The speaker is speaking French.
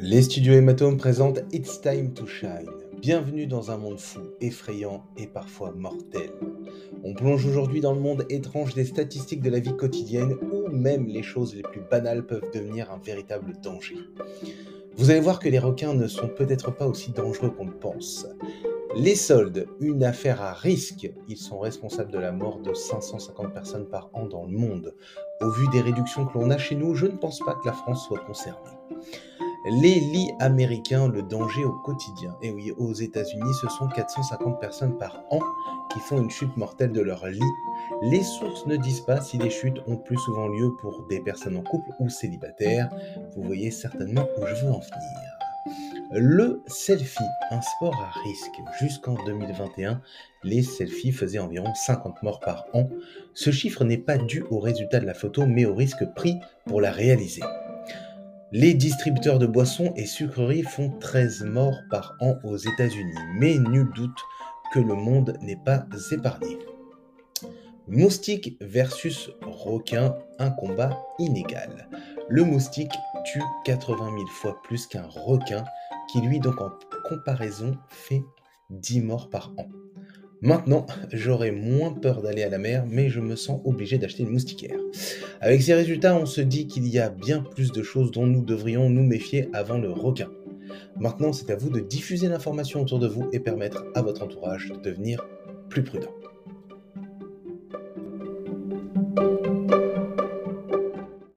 Les studios Hématome présentent It's Time to Shine. Bienvenue dans un monde fou, effrayant et parfois mortel. On plonge aujourd'hui dans le monde étrange des statistiques de la vie quotidienne où même les choses les plus banales peuvent devenir un véritable danger. Vous allez voir que les requins ne sont peut-être pas aussi dangereux qu'on le pense. Les soldes, une affaire à risque. Ils sont responsables de la mort de 550 personnes par an dans le monde. Au vu des réductions que l'on a chez nous, je ne pense pas que la France soit concernée. Les lits américains, le danger au quotidien. Et oui, aux États-Unis, ce sont 450 personnes par an qui font une chute mortelle de leur lit. Les sources ne disent pas si les chutes ont plus souvent lieu pour des personnes en couple ou célibataires. Vous voyez certainement où je veux en venir. Le selfie, un sport à risque. Jusqu'en 2021, les selfies faisaient environ 50 morts par an. Ce chiffre n'est pas dû au résultat de la photo, mais au risque pris pour la réaliser. Les distributeurs de boissons et sucreries font 13 morts par an aux États-Unis, mais nul doute que le monde n'est pas épargné. Moustique versus requin, un combat inégal. Le moustique tue 80 000 fois plus qu'un requin, qui lui donc en comparaison fait 10 morts par an. Maintenant, j'aurais moins peur d'aller à la mer, mais je me sens obligé d'acheter une moustiquaire. Avec ces résultats, on se dit qu'il y a bien plus de choses dont nous devrions nous méfier avant le requin. Maintenant, c'est à vous de diffuser l'information autour de vous et permettre à votre entourage de devenir plus prudent.